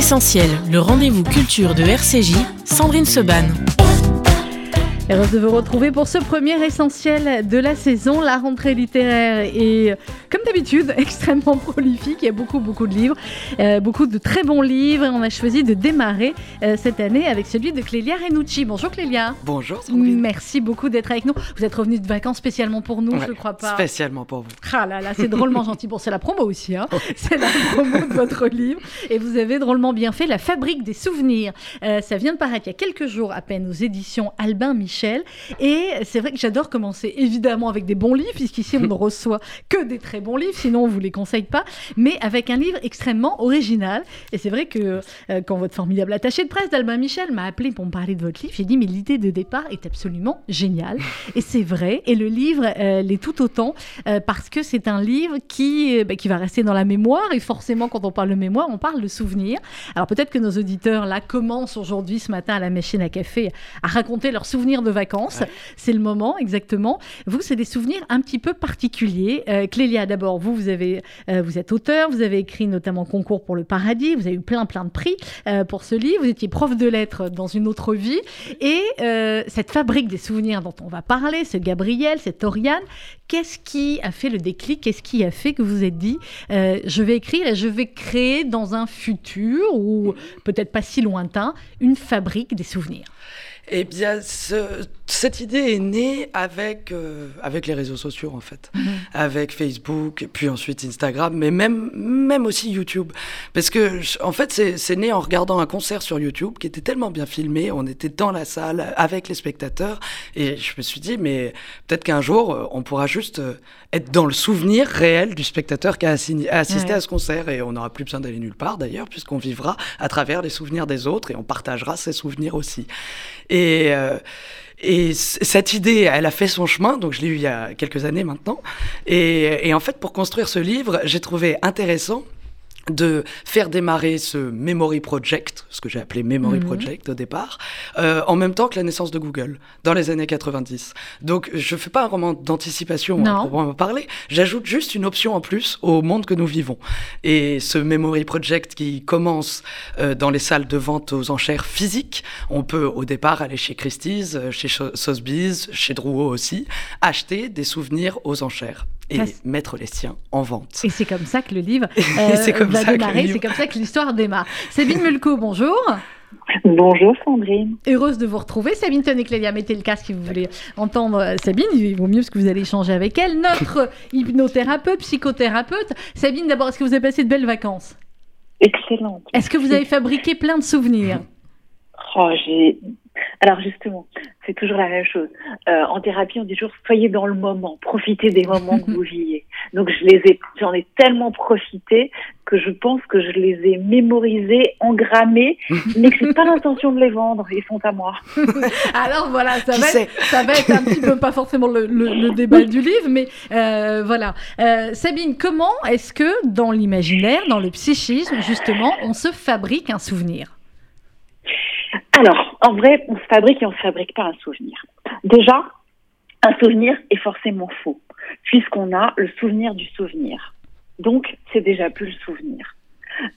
Essentiel, le rendez-vous culture de RCJ, Sandrine Seban. Heureuse de vous retrouver pour ce premier essentiel de la saison. La rentrée littéraire est, comme d'habitude, extrêmement prolifique. Il y a beaucoup, beaucoup de livres, euh, beaucoup de très bons livres. On a choisi de démarrer euh, cette année avec celui de Clélia Renucci. Bonjour Clélia. Bonjour Sandrine. Merci beaucoup d'être avec nous. Vous êtes revenue de vacances spécialement pour nous, Ouais, je ne crois pas. Spécialement pour vous. Ah là là, c'est drôlement gentil. Bon, c'est la promo aussi, hein. c'est la promo de votre livre. Et vous avez drôlement bien fait La Fabrique des souvenirs. Euh, ça vient de paraître il y a quelques jours à peine aux éditions Albin Michel. Et c'est vrai que j'adore commencer évidemment avec des bons livres, puisqu'ici on ne reçoit que des très bons livres, sinon on vous les conseille pas, mais avec un livre extrêmement original. Et c'est vrai que euh, quand votre formidable attaché de presse d'Albin Michel m'a appelé pour me parler de votre livre, j'ai dit mais l'idée de départ est absolument géniale. Et c'est vrai. Et le livre euh, l'est tout autant euh, parce que c'est un livre qui, bah, qui va rester dans la mémoire. Et forcément, quand on parle de mémoire, on parle de souvenir. Alors peut-être que nos auditeurs là commencent aujourd'hui, ce matin, à la machine à café, à raconter leurs souvenirs de vacances. Ouais. C'est le moment, exactement. Vous, c'est des souvenirs un petit peu particuliers. Clélia, d'abord, vous, euh, vous êtes auteur, vous avez écrit notamment Concours pour le paradis, vous avez eu plein, plein de prix euh, pour ce livre. Vous étiez prof de lettres dans une autre vie. Et euh, cette fabrique des souvenirs dont on va parler, ce Gabriel, cette Oriane, qu'est-ce qui a fait le déclic? Qu'est-ce qui a fait que vous vous êtes dit, je vais écrire et je vais créer dans un futur, ou peut-être pas si lointain, une fabrique des souvenirs? Eh bien, ce- cette idée est née avec, euh, avec les réseaux sociaux, en fait. Avec Facebook, puis ensuite Instagram, mais même, même aussi YouTube. Parce que, en fait, c'est c'est né en regardant un concert sur YouTube qui était tellement bien filmé. On était dans la salle avec les spectateurs. Et je me suis dit, mais peut-être qu'un jour, euh, on pourra juste euh, être dans le souvenir réel du spectateur qui a assigné- a assisté Ouais. à ce concert. Et on n'aura plus besoin d'aller nulle part, d'ailleurs, puisqu'on vivra à travers les souvenirs des autres et on partagera ces souvenirs aussi. Et, euh, et c- cette idée, elle a fait son chemin, donc je l'ai eu il y a quelques années maintenant. Et en fait, pour construire ce livre, j'ai trouvé intéressant de faire démarrer ce Memory Project, ce que j'ai appelé Memory Mhm. Project au départ, euh, en même temps que la naissance de Google, dans les années 90. Donc je fais pas un roman d'anticipation à proprement parler, j'ajoute juste une option en plus au monde que nous vivons. Et ce Memory Project qui commence euh, dans les salles de vente aux enchères physiques, on peut au départ aller chez Christie's, euh, chez Sotheby's, chez Drouot aussi, acheter des souvenirs aux enchères et mettre les siens en vente. Et c'est comme ça que le livre euh, c'est comme va ça démarrer, c'est comme ça que l'histoire démarre. Sabine Mulco, bonjour. Bonjour Sandrine. Heureuse de vous retrouver. Sabine, tenez Clélia, mettez le casque si vous voulez entendre euh, Sabine. Il vaut mieux parce que vous allez échanger avec elle. Notre hypnothérapeute, psychothérapeute. Sabine, d'abord, est-ce que vous avez passé de belles vacances? Excellente. Est-ce que vous avez fabriqué plein de souvenirs? Oh, j'ai. Alors justement, c'est toujours la même chose. Euh, en thérapie, on dit toujours soyez dans le moment, profitez des moments que vous vivez. Donc je les ai, j'en ai tellement profité que je pense que je les ai mémorisés, engrammés, mais que j'ai pas l'intention de les vendre. Ils sont à moi. Alors voilà, ça va, être, ça va être un petit peu, pas forcément le, le- le débat du livre, mais euh, voilà. Euh, Sabine, comment est-ce que dans l'imaginaire, dans le psychisme, justement, on se fabrique un souvenir? Alors, en vrai, on se fabrique et on se fabrique pas un souvenir. Déjà, un souvenir est forcément faux, puisqu'on a le souvenir du souvenir. Donc, c'est déjà plus le souvenir.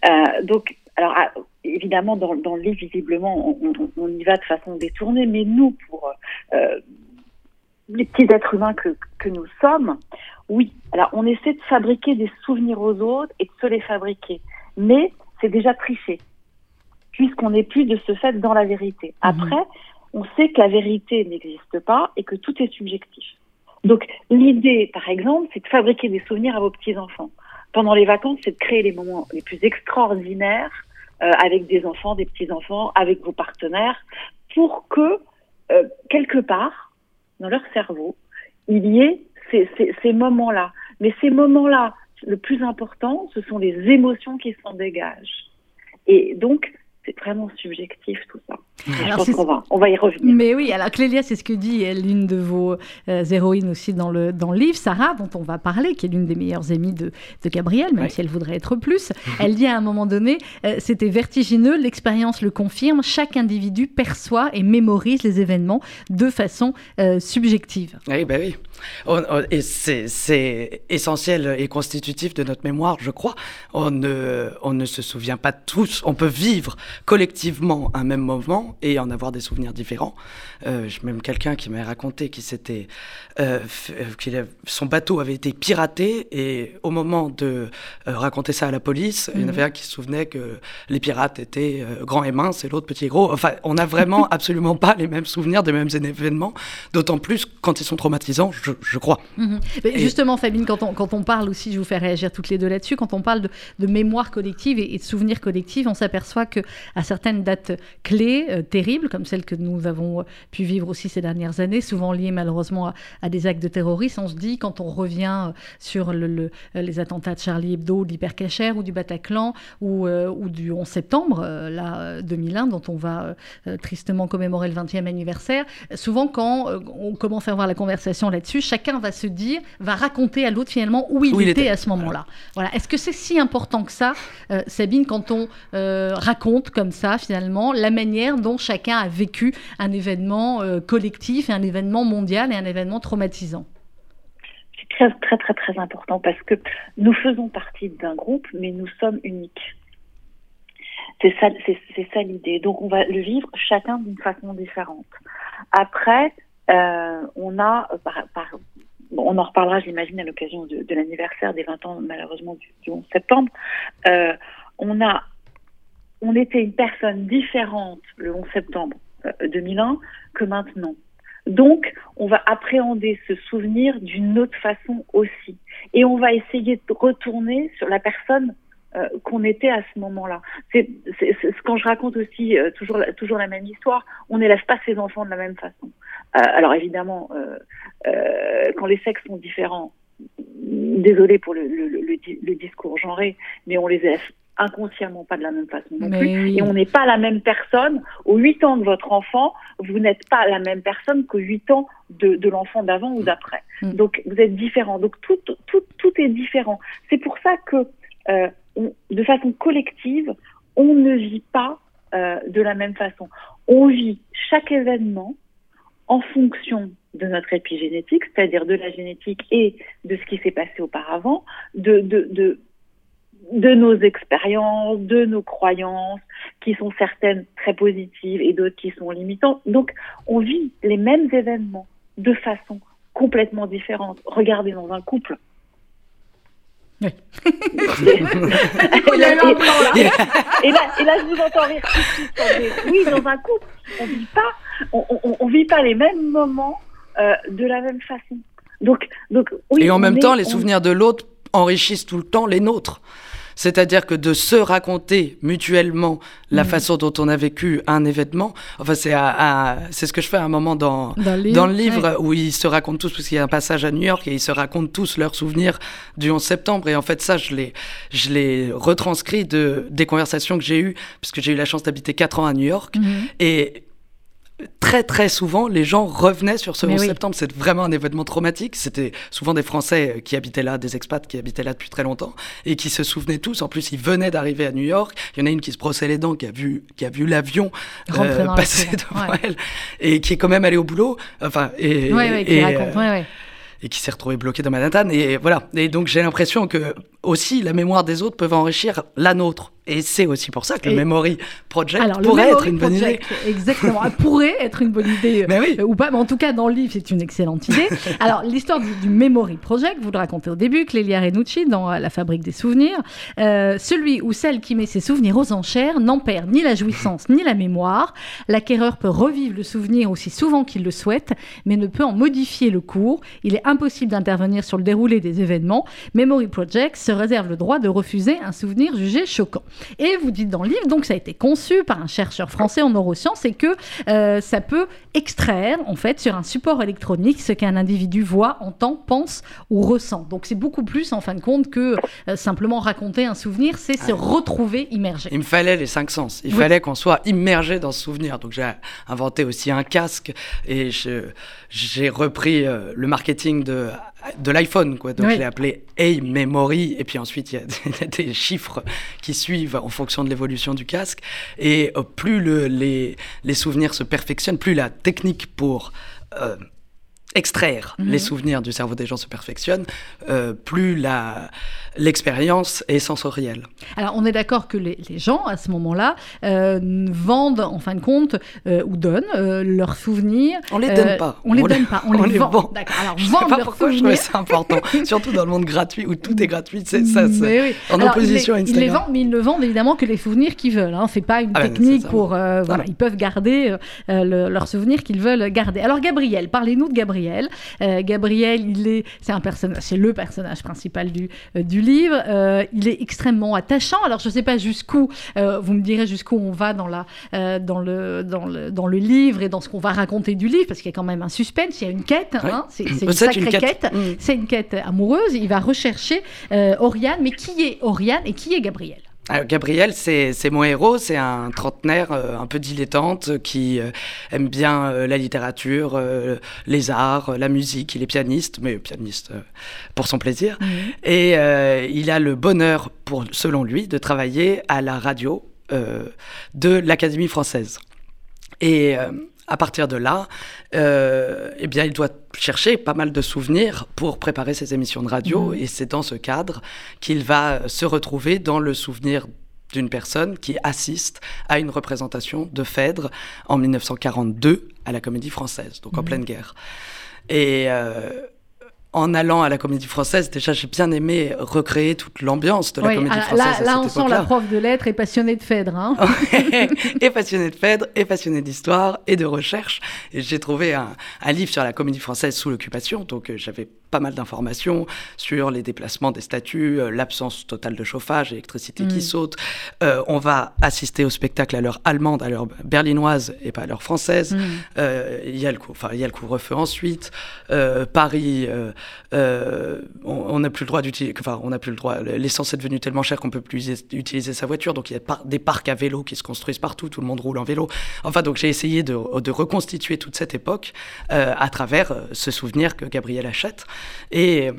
Euh, donc, alors, ah, évidemment, dans, dans le livre, visiblement, on y va de façon détournée, mais nous, pour euh, les petits êtres humains que, que nous sommes, oui. Alors, on essaie de fabriquer des souvenirs aux autres et de se les fabriquer. Mais c'est déjà triché puisqu'on n'est plus de ce fait dans la vérité. Après, on sait que la vérité n'existe pas et que tout est subjectif. Donc, l'idée, par exemple, c'est de fabriquer des souvenirs à vos petits-enfants. Pendant les vacances, c'est de créer les moments les plus extraordinaires euh, avec des enfants, des petits-enfants, avec vos partenaires, pour que, euh, quelque part, dans leur cerveau, il y ait ces, ces, ces moments-là. Mais ces moments-là, le plus important, ce sont les émotions qui s'en dégagent. Et donc, c'est vraiment subjectif tout ça. je pense qu'on va, on va y revenir. Mais oui, alors Clélia, c'est ce que dit l'une de vos euh, héroïnes aussi dans le, dans le livre, Sarah, dont on va parler, qui est l'une des meilleures amies de, de Gabriel, même si elle voudrait être plus. elle dit à un moment donné, euh, c'était vertigineux, l'expérience le confirme, chaque individu perçoit et mémorise les événements de façon euh, subjective. Oui, ben oui. et c'est essentiel et constitutif de notre mémoire, je crois. On ne, on ne se souvient pas tous, on peut vivre collectivement un même moment et en avoir des souvenirs différents. Euh, j'ai même quelqu'un qui m'a raconté qu'il s'était, euh, euh son bateau avait été piraté et au moment de euh, raconter ça à la police, il y en avait mhm. un qui se souvenait que les pirates étaient grands et minces et l'autre petit et gros. Enfin, on n'a vraiment absolument pas les mêmes souvenirs des mêmes événements, d'autant plus quand ils sont traumatisants, je, crois. Mhm. Justement, Fabine, quand on, quand on parle aussi, je vous fais réagir toutes les deux là-dessus, quand on parle de, de mémoire collective et, et de souvenirs collectifs, on s'aperçoit que à certaines dates clés, euh, terribles, comme celles que nous avons euh, pu vivre aussi ces dernières années, souvent liées malheureusement à, des actes de terrorisme. On se dit, quand on revient euh, sur le, les attentats de Charlie Hebdo, de l'Hypercacher ou du Bataclan ou, ou du 11 septembre là, 2001, dont on va tristement commémorer le 20e anniversaire, souvent quand on commence à avoir la conversation là-dessus, chacun va se dire, va raconter à l'autre finalement où il, était, à ce moment-là. Voilà. Est-ce que c'est si important que ça, Sabine, quand on raconte comme ça finalement la manière dont chacun a vécu un événement euh, collectif et un événement mondial et un événement traumatisant C'est très très très très important parce que nous faisons partie d'un groupe mais nous sommes uniques. C'est ça, c'est, ça l'idée. Donc on va le vivre chacun d'une façon différente. Après, euh, on a, par, on en reparlera, j'imagine, à l'occasion de, l'anniversaire des 20 ans, malheureusement, du, 11 septembre. Euh, on a on était une personne différente le 11 septembre 2001 euh, que maintenant. Donc, on va appréhender ce souvenir d'une autre façon aussi. Et on va essayer de retourner sur la personne euh, qu'on était à ce moment-là. C'est quand je raconte aussi euh, toujours, toujours la même histoire, on n'élève pas ses enfants de la même façon. alors évidemment, quand les sexes sont différents, désolé pour le, discours genré, mais on les élève inconsciemment pas de la même façon non plus. Et on n'est pas la même personne. Aux 8 ans de votre enfant, vous n'êtes pas la même personne qu'aux 8 ans de, de l'enfant d'avant ou d'après. Mm. Donc vous êtes différent. Donc tout, tout, tout est différent. C'est pour ça que euh, de façon collective, on ne vit pas euh, de la même façon. On vit chaque événement en fonction de notre épigénétique, c'est-à-dire de la génétique et de ce qui s'est passé auparavant, de, de, de de nos expériences, de nos croyances, qui sont certaines très positives et d'autres qui sont limitantes. Donc, on vit les mêmes événements de façon complètement différente. Regardez dans un couple. Oui. et, là, je vous entends rire. Oui, dans un couple, on vit pas, on, vit pas les mêmes moments euh, de la même façon. Donc, donc, oui, et en même temps, les souvenirs de l'autre enrichissent tout le temps les nôtres. C'est-à-dire que de se raconter mutuellement la mm. façon dont on a vécu un événement, enfin c'est c'est ce que je fais à un moment dans, dans le livre, où ils se racontent tous, parce qu'il y a un passage à New York et ils se racontent tous leurs souvenirs du 11 septembre. Et en fait ça, je l'ai, je l'ai retranscrit de, des conversations que j'ai eues, puisque j'ai eu la chance d'habiter 4 ans à New York. Mm-hmm. Et très très souvent, les gens revenaient sur ce 11 septembre. C'est vraiment un événement traumatique. C'était souvent des Français qui habitaient là, des expats qui habitaient là depuis très longtemps et qui se souvenaient tous. En plus, ils venaient d'arriver à New York. Il y en a une qui se brossait les dents, qui a vu, qui a vu l'avion euh, passer devant elle et qui est quand même allée au boulot. Enfin, et, et, euh, et qui s'est retrouvée bloquée dans Manhattan. Et voilà. Et donc, j'ai l'impression que aussi la mémoire des autres peuvent enrichir la nôtre. Et c'est aussi pour ça que le Memory Project pourrait être une bonne idée. Exactement, pourrait être une bonne idée euh, ou pas, mais en tout cas dans le livre c'est une excellente idée. Alors l'histoire du, Memory Project, vous le racontez au début, Clélia Renucci dans euh, La Fabrique des Souvenirs, euh, celui ou celle qui met ses souvenirs aux enchères n'en perd ni la jouissance ni la mémoire. L'acquéreur peut revivre le souvenir aussi souvent qu'il le souhaite, mais ne peut en modifier le cours. Il est impossible d'intervenir sur le déroulé des événements. Memory Project réserve le droit de refuser un souvenir jugé choquant. Et vous dites dans le livre, donc ça a été conçu par un chercheur français en neurosciences et que euh, ça peut extraire en fait sur un support électronique ce qu'un individu voit, entend, pense ou ressent. Donc c'est beaucoup plus en fin de compte que euh, simplement raconter un souvenir, c'est se retrouver immergé. Il me fallait les cinq sens. Il fallait qu'on soit immergé dans ce souvenir. Donc j'ai inventé aussi un casque et j'ai repris euh, le marketing de de l'iPhone, quoi. Donc je l'ai appelé Hey Memory, et puis ensuite il y, a des chiffres qui suivent en fonction de l'évolution du casque. Et euh, plus le, les, les, souvenirs se perfectionnent, plus la technique pour euh, extraire les mhm. souvenirs du cerveau des gens se perfectionne, euh, plus la, l'expérience est sensorielle. Alors on est d'accord que les, les, gens, à ce moment-là, euh, vendent en fin de compte euh, ou donnent euh, leurs souvenirs. On les donne pas. On, les donne pas, on, les, vend. D'accord. Alors je sais pas pourquoi je trouvais ça important, surtout dans le monde gratuit où tout est gratuit. C'est ça, c'est en opposition à Instagram. Ils les vendent, mais ils ne vendent évidemment que les souvenirs qu'ils veulent. Hein. C'est pas une ah technique pour. voilà, ils peuvent garder leurs souvenirs qu'ils veulent garder. Alors Gabriel, parlez-nous de Gabriel. Gabriel, il est, c'est un personnage, c'est le personnage principal du, du livre. Euh, il est extrêmement attachant. Alors je ne sais pas jusqu'où, vous me direz jusqu'où on va dans la, dans le, dans le, dans le livre et dans ce qu'on va raconter du livre, parce qu'il y a quand même un suspense, il y a une quête. Hein, c'est, une sacrée quête. Mm. C'est une quête amoureuse. Il va rechercher Oriane, mais qui est Oriane et qui est Gabriel? Alors, Gabriel, c'est mon héros, c'est un trentenaire euh, un peu dilettante qui euh, aime bien euh, la littérature, les arts, la musique. Il est pianiste, mais pianiste pour son plaisir. Mhm. Et il a le bonheur, pour, selon lui, de travailler à la radio de l'Académie française. Et à partir de là, euh, eh bien, il doit chercher pas mal de souvenirs pour préparer ses émissions de radio. Mmh. Et c'est dans ce cadre qu'il va se retrouver dans le souvenir d'une personne qui assiste à une représentation de Phèdre en 1942 à la Comédie Française, donc en mmh. pleine guerre. Et euh, en allant à la comédie française, déjà j'ai bien aimé recréer toute l'ambiance de la comédie française. Là, là on sent la prof de lettres et passionnée de Phèdre. Hein et passionnée de Phèdre, et passionnée d'histoire et de recherche. Et j'ai trouvé un, un, livre sur la comédie française sous l'occupation, donc euh, j'avais pas mal d'informations sur les déplacements des statues, euh, l'absence totale de chauffage, l'électricité qui mm. saute. Euh, on va assister au spectacle à l'heure allemande, à l'heure berlinoise et pas à l'heure française. Mm. Euh, il y a le enfin, il y a le couvre-feu ensuite. Paris, on n'a plus le droit d'utiliser, enfin, on n'a plus le droit. L'essence est devenue tellement chère qu'on peut plus utiliser sa voiture, donc il y a des parcs à vélo qui se construisent partout. Tout le monde roule en vélo. Enfin, donc j'ai essayé de, de, reconstituer toute cette époque à travers ce souvenir que Gabriel achète. Et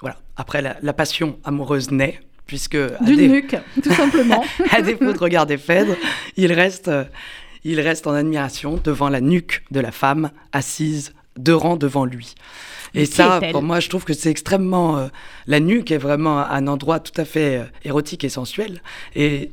voilà, après la, passion amoureuse naît, puisque... D'une nuque, tout simplement. à défaut de regarder Phèdre, il reste, il reste en admiration devant la nuque de la femme assise deux rangs devant lui. Et ça, pour moi, je trouve que c'est extrêmement. Euh, la nuque est vraiment un endroit tout à fait euh, érotique et sensuel. Et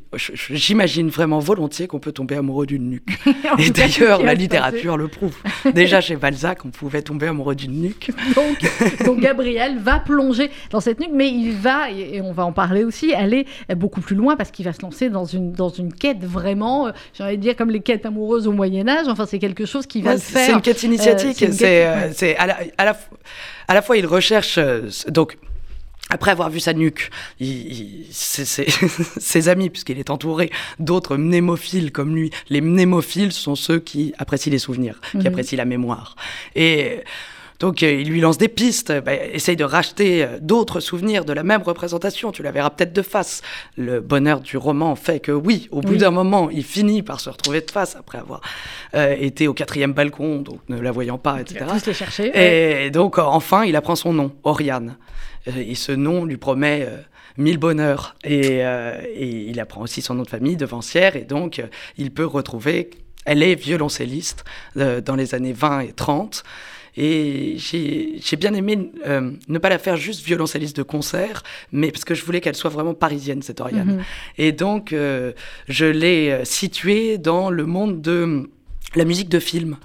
j'imagine vraiment volontiers qu'on peut tomber amoureux d'une nuque. et d'ailleurs, la littérature le prouve. Déjà chez Balzac, on pouvait tomber amoureux d'une nuque. donc, donc, Gabriel va plonger dans cette nuque, mais il va, et on va en parler aussi, aller beaucoup plus loin parce qu'il va se lancer dans une, dans une quête vraiment, euh, j'ai envie de dire, comme les quêtes amoureuses au Moyen-Âge. Enfin, c'est quelque chose qui va le faire. C'est une quête initiatique. C'est à la, à la à la fois il recherche euh, donc après avoir vu sa nuque, il, ses, amis, puisqu'il est entouré d'autres mnémophiles comme lui, les mnémophiles sont ceux qui apprécient les souvenirs, qui mhm. apprécient la mémoire. Et donc euh, il lui lance des pistes, bah, essaye de racheter euh, d'autres souvenirs de la même représentation, tu la verras peut-être de face. Le bonheur du roman fait que oui, au bout d'un moment, il finit par se retrouver de face après avoir euh, été au quatrième balcon, donc ne la voyant pas, etc. Il a chercher. Et donc enfin, il apprend son nom, Oriane. Et ce nom lui promet mille bonheurs. Et, et, il apprend aussi son nom de famille, devancière, et donc il peut retrouver... Elle est violoncelliste dans les années 20 et 30. Et j'ai bien aimé euh, ne pas la faire juste violoncelliste de concert, mais parce que je voulais qu'elle soit vraiment parisienne, cette Oriane. Mhm. Et donc, euh, je l'ai euh, située dans le monde de la musique de film.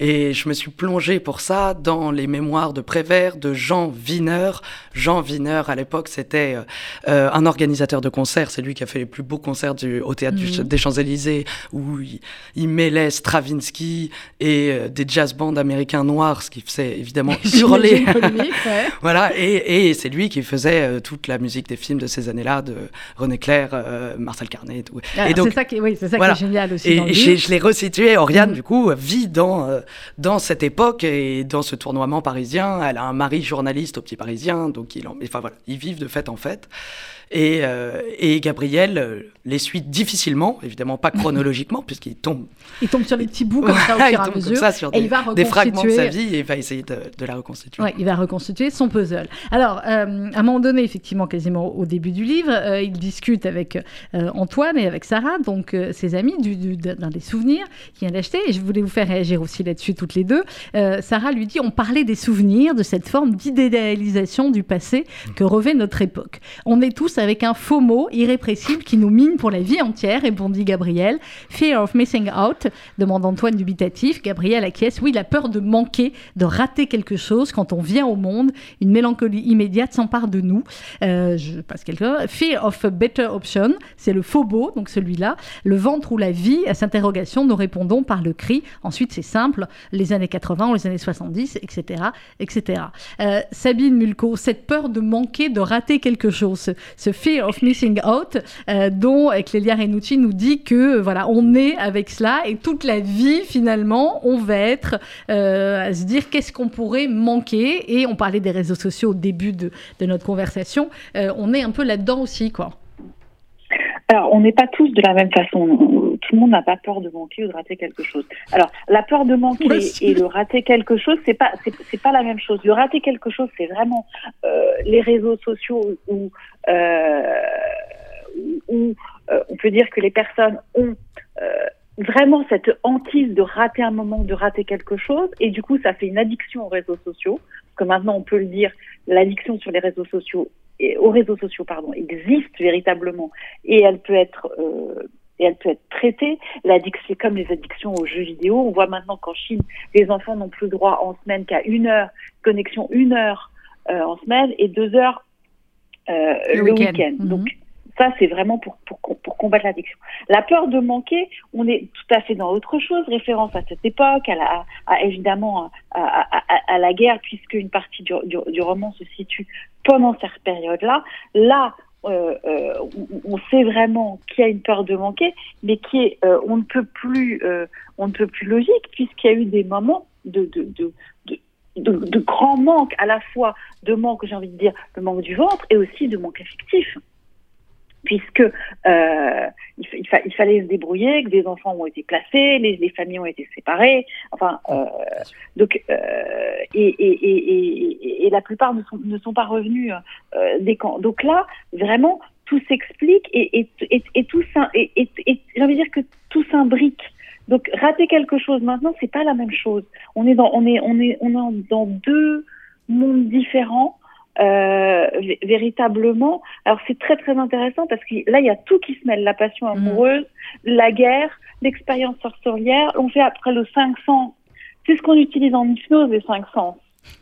Et je me suis plongé pour ça dans les mémoires de Prévert de Jean Wiener. Jean Wiener, à l'époque, c'était euh, un organisateur de concerts. C'est lui qui a fait les plus beaux concerts du, au théâtre Mhm. des Champs-Élysées, où il, il mêlait Stravinsky et euh, des jazz bands américains noirs, ce qui faisait évidemment hurler. Ouais. Voilà, et, et c'est lui qui faisait euh, toute la musique des films de ces années-là, de René Clair, euh, Marcel Carnet et tout. Alors, et donc, c'est ça qui, oui, c'est ça voilà. qui est génial aussi. dans et le je l'ai resitué. Oriane, Mhm. du coup, vit dans, euh, dans cette époque et dans ce tournoiement parisien. Elle a un mari journaliste au Petit Parisien, donc voilà, ils vivent de fête en fête. Et, euh, et Gabriel euh, les suit difficilement, évidemment pas chronologiquement, puisqu'il tombe, Il tombe sur les petits bouts comme ça au fur et à mesure. ça sur et des, il va des fragments de sa vie et il va essayer de, de la reconstituer. Ouais, il va reconstituer son puzzle. Alors, euh, à un moment donné, effectivement, quasiment au début du livre, euh, il discute avec Antoine et avec Sarah, donc ses amis, du, du- d'un des souvenirs qu'il vient d'acheter. Et je voulais vous faire réagir aussi là-dessus toutes les deux. Sarah lui dit on parlait des souvenirs, de cette forme d'idéalisation du passé que revêt notre époque. On est tous avec un faux mot irrépressible qui nous mine pour la vie entière, répondit Gabriel. Fear of missing out, demande Antoine dubitatif. Gabriel acquiesce. Oui, la peur de manquer, de rater quelque chose quand on vient au monde. Une mélancolie immédiate s'empare de nous. Euh, je passe quelqu'un. Fear of a better option, c'est le faux beau, donc celui-là. Le ventre ou la vie, à cette interrogation, nous répondons par le cri. Ensuite, c'est simple, les années 80 ou les années 70, etc. etc. Sabine Mulco, cette peur de manquer, de rater quelque chose, ce, fear of missing out, euh, dont euh, Clélia Renucci nous dit que euh, voilà, on est avec cela et toute la vie, finalement, on va être à se dire qu'est-ce qu'on pourrait manquer. Et on parlait des réseaux sociaux au début de, notre conversation. On est un peu là-dedans aussi, quoi. Alors, on n'est pas tous de la même façon. Tout le monde n'a pas peur de manquer ou de rater quelque chose. Alors, la peur de manquer et le rater quelque chose, c'est pas c'est, pas la même chose. Le rater quelque chose, c'est vraiment euh, les réseaux sociaux où euh, où euh, on peut dire que les personnes ont euh, vraiment cette hantise de rater un moment, de rater quelque chose, et du coup, ça fait une addiction aux réseaux sociaux. Parce que maintenant, on peut le dire, l'addiction sur les réseaux sociaux et aux réseaux sociaux pardon existe véritablement et elle peut être euh, et elle peut être traitée. L'addiction, c'est comme les addictions aux jeux vidéo. On voit maintenant qu'en Chine, les enfants n'ont plus droit en semaine qu'à une heure connexion, une heure euh, en semaine et deux heures euh, Le le, week-end. week-end. Mhm. Donc ça, c'est vraiment pour, pour, combattre l'addiction. La peur de manquer, on est tout à fait dans autre chose, référence à cette époque, à, évidemment à, la guerre, puisque une partie du, du, roman se situe pendant cette période-là. Là, euh, euh, on, sait vraiment qu'il y a une peur de manquer, mais qui est, euh, on ne peut plus, on ne peut plus logique, puisqu'il y a eu des moments de, de, de, de de, de grands manques, à la fois de manque, j'ai envie de dire, le manque du ventre et aussi de manque affectif puisque euh, il, il, fa il, fallait se débrouiller, que des enfants ont été placés, les, les familles ont été séparées, enfin, euh, donc, euh, et, et, et, et, la plupart ne sont, ne sont pas revenus euh, des camps. Donc là, vraiment, tout s'explique et, et, tout j'ai envie de dire que tout s'imbrique. Donc rater quelque chose maintenant, c'est pas la même chose. On est dans, on est, on est, on est dans deux mondes différents. Euh, véritablement. Alors c'est très très intéressant parce que là il y a tout qui se mêle, la passion amoureuse, mmh. la guerre, l'expérience sorcière. On fait après le 500. C'est ce qu'on utilise en hypnose les 500,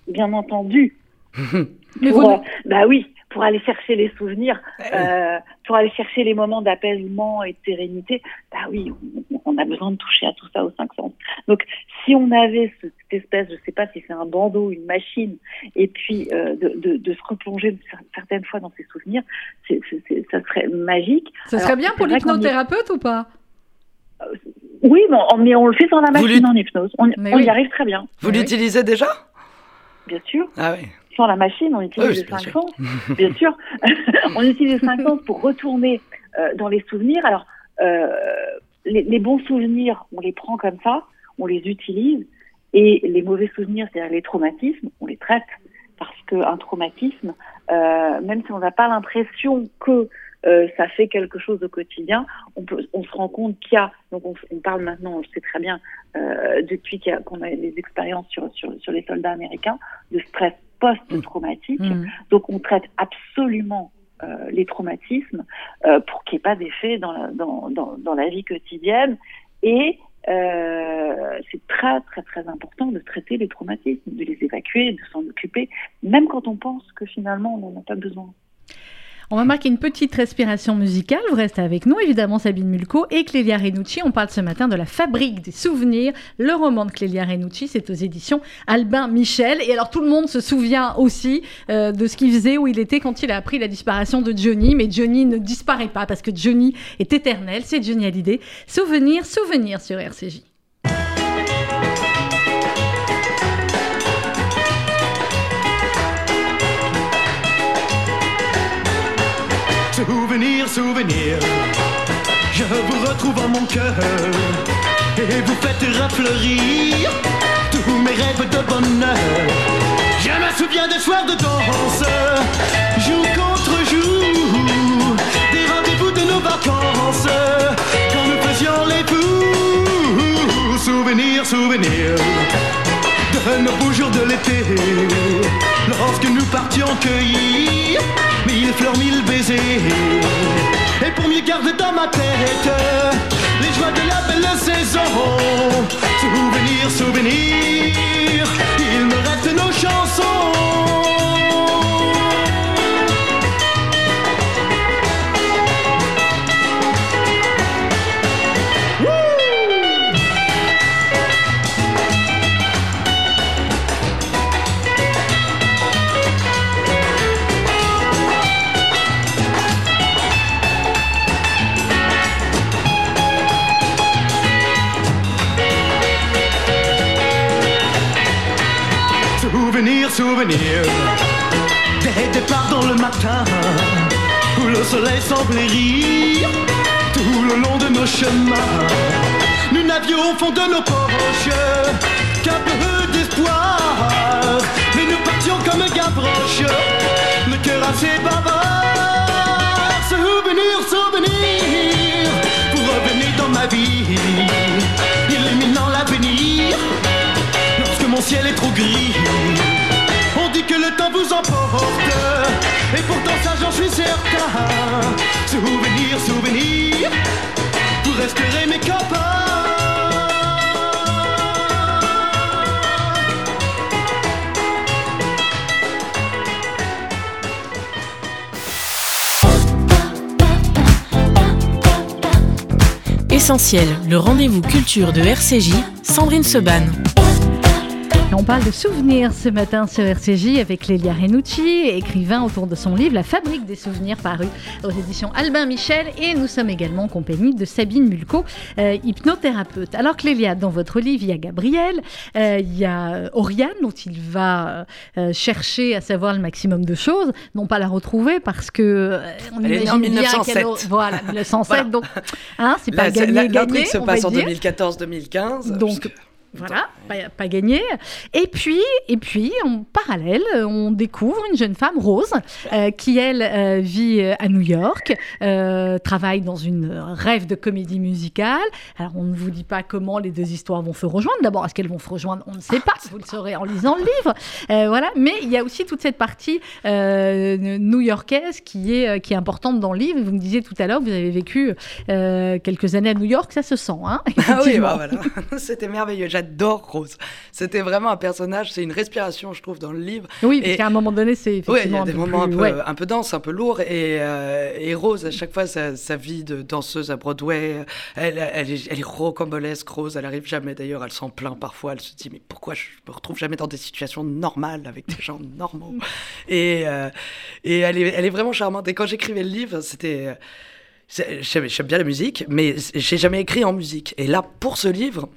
bien entendu. Mais pour, vous... euh, bah oui, pour aller chercher les souvenirs, euh, pour aller chercher les moments d'apaisement et de sérénité. Bah oui, on, on, a besoin de toucher à tout ça aux 500. Donc si on avait ce, cette espèce, je sais pas si c'est un bandeau, une machine, et puis euh, de, de, de, se replonger certaines fois dans ses souvenirs, c'est, c'est, ça serait magique. Ça serait Alors, bien pour l'hypnothérapeute est... ou pas? Oui, mais on, mais on, le fait sans la machine en hypnose. On, on oui. y arrive très bien. Vous l'utilisez déjà? Bien sûr. Ah oui sans la machine, on utilise oui, les cinq sens, bien sûr. on utilise les cinq sens pour retourner euh, dans les souvenirs. Alors, euh, les, les, bons souvenirs, on les prend comme ça, on les utilise, et les mauvais souvenirs, c'est-à-dire les traumatismes, on les traite parce qu'un traumatisme, euh, même si on n'a pas l'impression que euh, ça fait quelque chose au quotidien, on, peut, on se rend compte qu'il y a, donc on, on, parle maintenant, on le sait très bien, euh, depuis qu'on a, a les expériences sur, sur, sur les soldats américains, de stress post-traumatique. Mmh. Donc on traite absolument euh, les traumatismes euh, pour qu'il n'y ait pas d'effet dans la, dans, dans, dans la vie quotidienne. Et euh, c'est très très très important de traiter les traumatismes, de les évacuer, de s'en occuper, même quand on pense que finalement on n'en a pas besoin. On va marquer une petite respiration musicale. Vous restez avec nous, évidemment, Sabine Mulco et Clélia Renucci. On parle ce matin de La Fabrique des souvenirs. Le roman de Clélia Renucci, c'est aux éditions Albin Michel. Et alors, tout le monde se souvient aussi euh, de ce qu'il faisait, où il était quand il a appris la disparition de Johnny. Mais Johnny ne disparaît pas parce que Johnny est éternel. C'est Johnny Hallyday. Souvenir, souvenir sur RCJ. Souvenir, souvenir, je vous retrouve en mon cœur et vous faites refleurir tous mes rêves de bonheur. Je me souviens des soirs de danse, jour contre jour, des rendez-vous de nos vacances quand nous faisions les fous. Souvenir, souvenir de nos beaux jours de l'été, lorsque nous partions cueillir mille fleurs, mille baisers. Et pour mieux garder dans ma tête les joies de la belle saison, souvenir, souvenir, Où le soleil semblait rire Tout le long de nos chemins. Nous n'avions au fond de nos poches Qu'un peu d'espoir. Mais nous partions comme Gavroche Le cœur assez bavard. Souvenir, souvenir Vous revenez dans ma vie. Illuminant l'avenir Lorsque mon ciel est trop gris On dit que le temps vous emporte. Et pourtant ça j'en suis certain. Souvenir, souvenir. Vous resterez mes copains. Essentiel, le rendez-vous culture de RCJ, Sandrine Seban. On parle de souvenirs ce matin sur RCJ avec Lélia Renucci, écrivain autour de son livre La fabrique des souvenirs paru aux éditions Albin Michel et nous sommes également en compagnie de Sabine Mulco, euh, hypnothérapeute. Alors Clélia, dans votre livre, il y a Gabriel, euh, il y a Oriane dont il va euh, chercher à savoir le maximum de choses, non pas la retrouver parce que euh, on Elle en imagine bien 1907. qu'elle a- voilà 1907 Voilà. donc hein, c'est pas La- gagné la- gagné L'intrigue se passe en dire. 2014-2015. Donc, puisque- Voilà, pas, pas gagné. Et puis, et puis, en parallèle, on découvre une jeune femme, Rose, euh, qui elle euh, vit euh, à New York, euh, travaille dans une rêve de comédie musicale. Alors, on ne vous dit pas comment les deux histoires vont se rejoindre. D'abord, est-ce qu'elles vont se rejoindre On ne sait pas. Vous le saurez en lisant le livre. Voilà. Mais il y a aussi toute cette partie new-yorkaise qui est qui est importante dans le livre. Vous me disiez tout à l'heure, vous avez vécu quelques années à New York, ça se sent, hein Ah oui, bah voilà. C'était merveilleux. J'adore Rose. C'était vraiment un personnage, c'est une respiration, je trouve, dans le livre. Oui, parce Et- qu'à un moment donné, c'est Oui, il y effectivement a des un peu moments plus- un peu, ouais. un peu denses, un peu lourds. Et, euh, et Rose, à chaque fois, sa, sa vie de danseuse à Broadway, elle, elle, est, elle est rocambolesque, Rose. Elle arrive jamais, d'ailleurs, elle s'en plaint parfois. Elle se dit, mais pourquoi je me retrouve jamais dans des situations normales avec des gens normaux? Et, euh, et elle, est, elle est vraiment charmante. Et quand j'écrivais le livre, c'était... j'aime bien la musique, mais j'ai jamais écrit en musique. Et là, pour ce livre,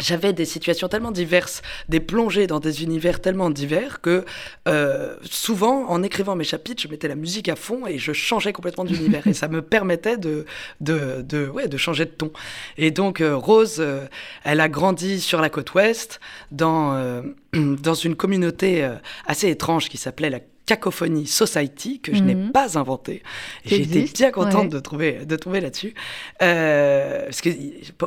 j'avais des situations tellement diverses, des plongées dans des univers tellement divers que euh, souvent, en écrivant mes chapitres, je mettais la musique à fond et je changeais complètement d'univers. et ça me permettait de, de, de, ouais, de changer de ton. Et donc, euh, Rose, euh, elle a grandi sur la côte ouest, dans, euh, dans une communauté assez étrange qui s'appelait la Cacophonie Society que je n'ai Mhm. pas inventé. Qui J'ai été existe, bien contente ouais. de trouver de trouver là-dessus. Euh, parce que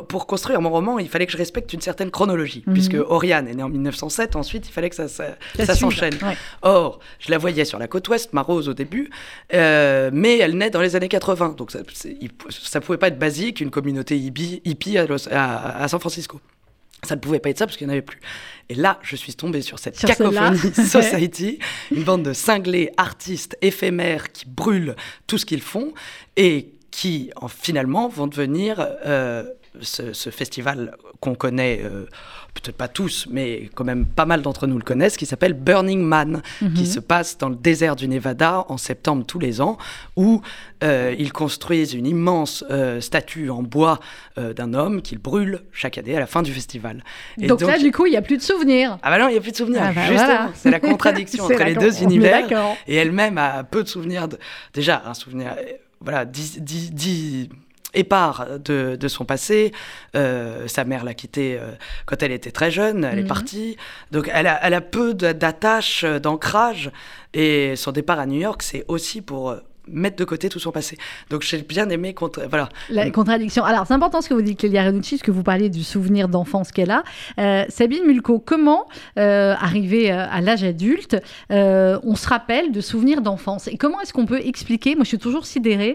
pour- construire mon roman, il fallait que je respecte une certaine chronologie, Mhm. puisque Oriane est née en 1907. Ensuite, il fallait que ça, s'enchaîne. ouais. Or, je la voyais sur la côte ouest, ma Rose au début, euh, mais elle naît dans les années 80. Donc ça, ça pouvait pas être basique, une communauté hippie, hippie à, Los- à- à San Francisco. Ça ne pouvait pas être ça parce qu'il n'y en avait plus. Et là, je suis tombée sur cette Sur. Cacophonie Society, une bande de cinglés artistes éphémères qui brûlent tout ce qu'ils font et qui, en, finalement, vont devenir euh, ce, ce festival qu'on connaît, euh, peut-être pas tous, mais quand même pas mal d'entre nous le connaissent, qui s'appelle Burning Man, qui se passe dans le désert du Nevada en septembre tous les ans, où euh, ils construisent une immense euh, statue en bois d'un homme qu'ils brûlent chaque année à la fin du festival. Et Donc, là, du coup, il n'y a plus de souvenirs. ah bah non, il n'y a plus de souvenirs. Ah bah voilà. c'est la contradiction entre les deux univers. Et elle-même a peu de souvenirs. De... Déjà, un souvenir, voilà, dix, dix, dix épars de, de son passé. Euh, sa mère l'a quittée euh, quand elle était très jeune. Elle est Mhm. partie. Donc, elle a, elle a peu d'attache, euh, d'ancrage. Et son départ à New York, c'est aussi pour euh, mettre de côté tout son passé. Donc, j'ai bien aimé. Contre... Voilà. La contradiction. Alors, c'est important ce que vous dites, Clélia Renucci, ce que vous parliez du souvenir d'enfance qu'elle a. Euh, Sabine Mulco, comment, euh, arrivé euh, à l'âge adulte, euh, on se rappelle de souvenirs d'enfance? Et comment est-ce qu'on peut expliquer? Moi, je suis toujours sidérée,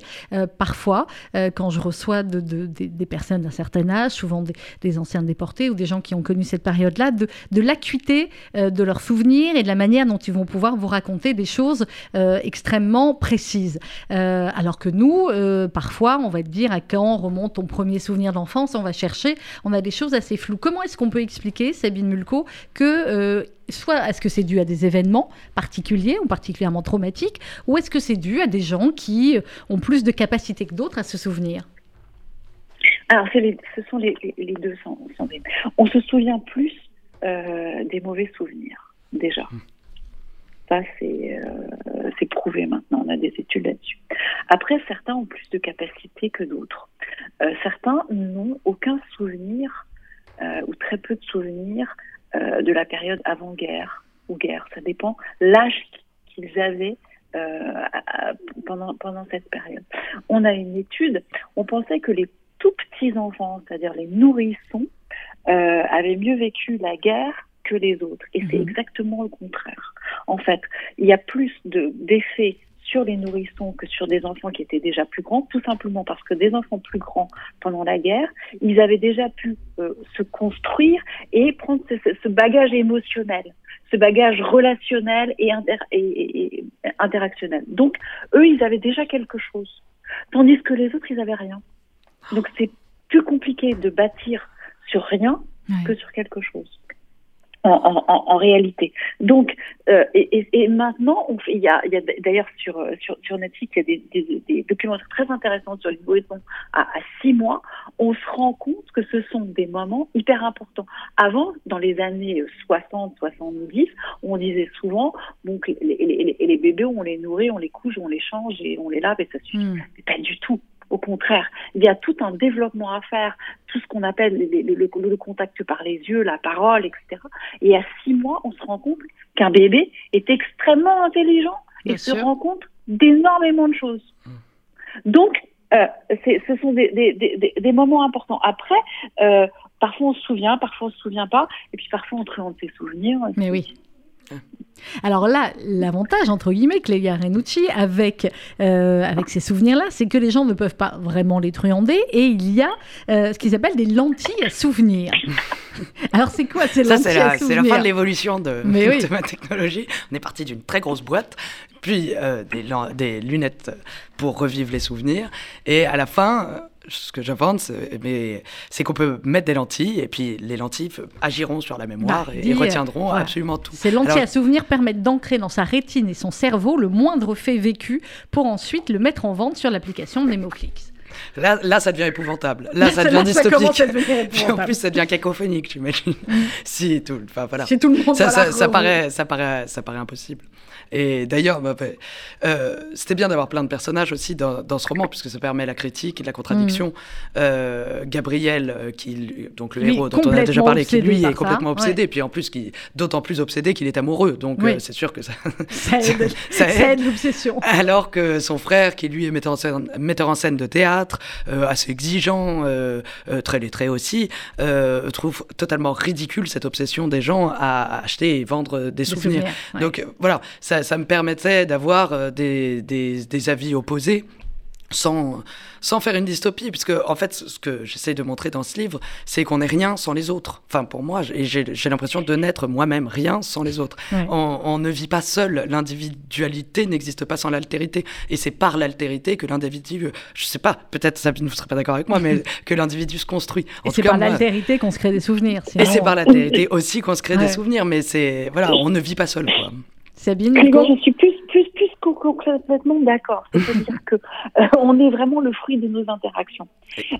parfois, quand je reçois de- de- des- des personnes d'un certain âge, souvent des, des anciens déportés ou des gens qui ont connu cette période-là, de, de l'acuité de leurs souvenirs et de la manière dont ils vont pouvoir vous raconter des choses extrêmement précises. Euh, alors que nous, euh, parfois, on va te dire à quand remonte ton premier souvenir d'enfance, on va chercher, on a des choses assez floues. Comment est-ce qu'on peut expliquer, Sabine Mulco, que euh, soit est-ce que c'est dû à des événements particuliers ou particulièrement traumatiques, ou est-ce que c'est dû à des gens qui ont plus de capacité que d'autres à se souvenir? Alors, les- ce sont les, les- les deux doute. On se souvient plus euh, des mauvais souvenirs, déjà. Ça, c'est euh, c'est prouvé maintenant, on a des études là-dessus. Après, certains ont plus de capacité que d'autres. Euh, certains n'ont aucun souvenir, euh, ou très peu de souvenirs, de la période avant-guerre ou guerre. Ça dépend l'âge qu'ils avaient pendant, pendant cette période. On a une étude, on pensait que les tout petits enfants, c'est-à-dire les nourrissons, avaient mieux vécu la guerre que les autres. Et c'est Mhm. exactement le contraire. En fait, il y a plus de d'effets sur les nourrissons que sur des enfants qui étaient déjà plus grands, tout simplement parce que des enfants plus grands pendant la guerre, ils avaient déjà pu euh, se construire et prendre ce, bagage émotionnel, ce bagage relationnel et, inter- et- et- et interactionnel. Donc, eux, ils avaient déjà quelque chose, tandis que les autres, ils avaient rien. Donc, c'est plus compliqué de bâtir sur rien que sur quelque chose. En, en- en- en réalité. Donc, euh, et, et- maintenant, on fait, il y a, y a d'ailleurs sur, euh, sur, sur Netflix, il y a des, des, des documentaires très intéressants sur les nourrissons à, à six mois. On se rend compte que ce sont des moments hyper importants. Avant, dans les années 60, 70, on disait souvent que les, les, les, les bébés, on les nourrit, on les couche, on les change et on les lave et ça suffit. Mais pas du tout. Au contraire, il y a tout un développement à faire, tout ce qu'on appelle le, le- le contact par les yeux, la parole, etc. Et à six mois, on se rend compte qu'un bébé est extrêmement intelligent et Bien se sûr. rend compte d'énormément de choses. Donc, euh, ce sont des, des- des- des- des moments importants. Après, euh, parfois on se souvient, parfois on se souvient pas, et puis parfois on truande ses souvenirs. Mais oui. Alors là, l'avantage, entre guillemets, Clélia Renucci, avec, euh, avec ces souvenirs-là, c'est que les gens ne peuvent pas vraiment les truander et il y a euh, ce qu'ils appellent des lentilles à souvenirs. Alors c'est quoi ces Ça, lentilles c'est la, c'est la fin de l'évolution de, Mais oui. de ma technologie. On est parti d'une très grosse boîte, puis euh, des, lunettes pour revivre les souvenirs. Et à la fin, ce que j'invente, c'est mais c'est qu'on peut mettre des lentilles, et puis les lentilles agiront sur la mémoire Bah, et, retiendront absolument tout. Ces lentilles Alors- à souvenirs permettent d'ancrer dans sa rétine et son cerveau le moindre fait vécu pour ensuite le mettre en vente sur l'application Nemoflix. Là, là, ça devient épouvantable. Là, ça devient dystopique. Puis en plus, ça devient cacophonique, j'imagine. si, tout, enfin, voilà. Chez tout le monde. Ça, ça, ça paraît, ça, paraît, ça paraît impossible. Et d'ailleurs, bah, bah, euh, c'était bien d'avoir plein de personnages aussi dans, dans ce roman, puisque ça permet la critique et la contradiction. Euh, Gabriel, euh, qui, donc le Lui, héros dont on a déjà parlé, qui lui est ça, complètement ouais. obsédé, puis en plus, qui d'autant plus obsédé qu'il est amoureux. Donc Oui. euh, c'est sûr que ça. Ça aide, l'obsession. Alors que son frère, qui lui est metteur en scène, metteur en scène de théâtre, assez exigeant, très lettré aussi, trouve totalement ridicule cette obsession des gens à acheter et vendre des Des souvenirs. souvenirs, ouais. Donc voilà, ça, ça me permettait d'avoir euh, des, des, des avis opposés. Sans, sans faire une dystopie, puisque en fait, ce que j'essaye de montrer dans ce livre, c'est qu'on n'est rien sans les autres. Enfin, pour moi, j'ai- l'impression de n'être moi-même rien sans les autres. Ouais. On, on ne vit pas seul. L'individualité n'existe pas sans l'altérité. Et c'est par l'altérité que l'individu, je sais pas, peut-être Sabine, vous ne serez pas d'accord avec moi, mais que l'individu se construit. En Et c'est par l'altérité qu'on se crée des souvenirs. Et c'est par l'altérité aussi qu'on se crée Ouais. des souvenirs, mais c'est voilà, on ne vit pas seul. Quoi. Sabine, Nico je suis plus, plus, plus co- co- complètement d'accord. C'est-à-dire que euh, on est vraiment le fruit de nos interactions.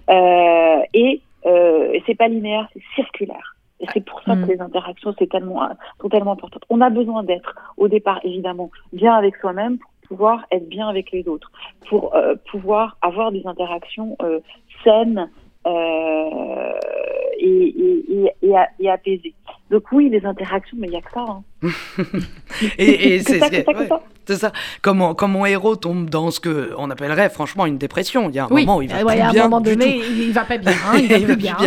Euh, et euh, c'est pas linéaire, c'est circulaire. Et c'est pour ça Mm. que les interactions c'est tellement, sont tellement importantes. On a besoin d'être, au départ, évidemment, bien avec soi-même pour pouvoir être bien avec les autres, pour euh, pouvoir avoir des interactions euh, saines euh, et, et. Donc oui, les interactions, mais il n'y a que ça. Hein. Et, et c'est ça, ouais, ça. c'est ça. Comme, mon- comme mon héros tombe dans ce que on appellerait franchement une dépression. Il y a un Oui, moment où il va ouais, plus à un bien moment du donné, tout. il, il va pas bien. hein, il va plus bien.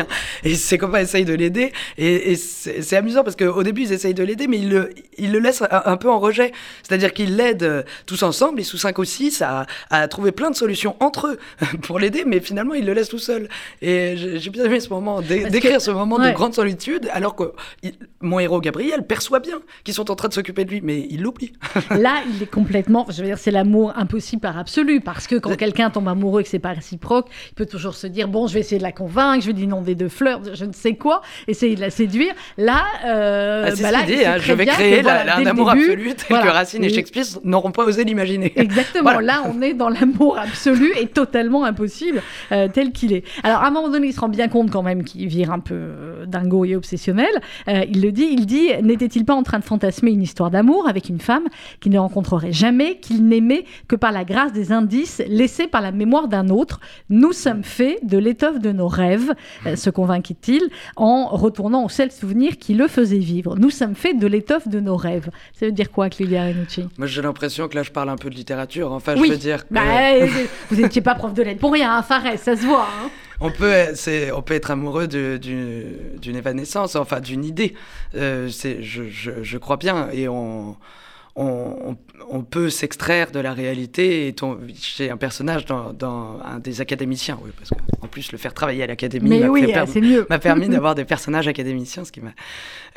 Et ses copains essayent de l'aider. Et, et c'est amusant parce qu'au début, ils essayent de l'aider, mais ils le, ils le laissent un, un peu en rejet. C'est-à-dire qu'ils l'aident euh, tous ensemble, ils sont cinq ou six, à, à trouver plein de solutions entre eux pour l'aider, mais finalement, ils le laissent tout seul. Et j'ai bien aimé ce moment, d'écrire que- ce moment ouais. de grande solitude, alors que il- mon héros Gabriel perçoit bien qu'ils sont en train de s'occuper de lui, mais il l'oublie. Là, il est complètement. Je veux dire, c'est l'amour impossible par absolu. Parce que quand quelqu'un tombe amoureux et que c'est pas réciproque, il peut toujours se dire bon, je vais essayer de la convaincre, je vais lui inonder de fleurs, je ne sais quoi, essayer de la séduire. Là, euh, Ah, c'est bah là, il sait hein, je vais créer que, voilà, la- dès un amour début, absolu tel voilà. que Racine et Et- Shakespeare n'auront pas osé l'imaginer. Exactement. Voilà. Là, on est dans l'amour absolu et totalement impossible euh, tel qu'il est. Alors, à un moment donné, il se rend bien compte quand même qu'il vire un peu euh, dingo et obsessionnel. Euh, il le dit. Il dit n'était-il pas en train de fantasmer une histoire d'amour avec une femme qu'il ne rencontrerait jamais, qu'il n'aimait que par la grâce des indices laissés par la mémoire d'un autre Nous sommes faits de l'étoffe de nos rêves, euh, se convainquit-il en retournant au seul souvenir qui le faisait vivre. Nous sommes faits de l'étoffe de nos rêves. Ça veut dire quoi, Clélia Renucci Moi, j'ai l'impression que là, je parle un peu de littérature. Enfin, Oui. je veux dire que Bah, euh, vous n'étiez pas prof de lettres pour rien, hein, Fares, ça se voit. hein. On, peut, c'est, on peut être amoureux d'une, évanescence, enfin, d'une idée. Euh, c'est, je, je, je crois bien. Et on, on, peut s'extraire de la réalité et chez un personnage dans, dans un des académiciens. Oui, parce qu'en plus, le faire travailler à l'académie Mais m'a oui, permis d'avoir des personnages académiciens, ce qui m'a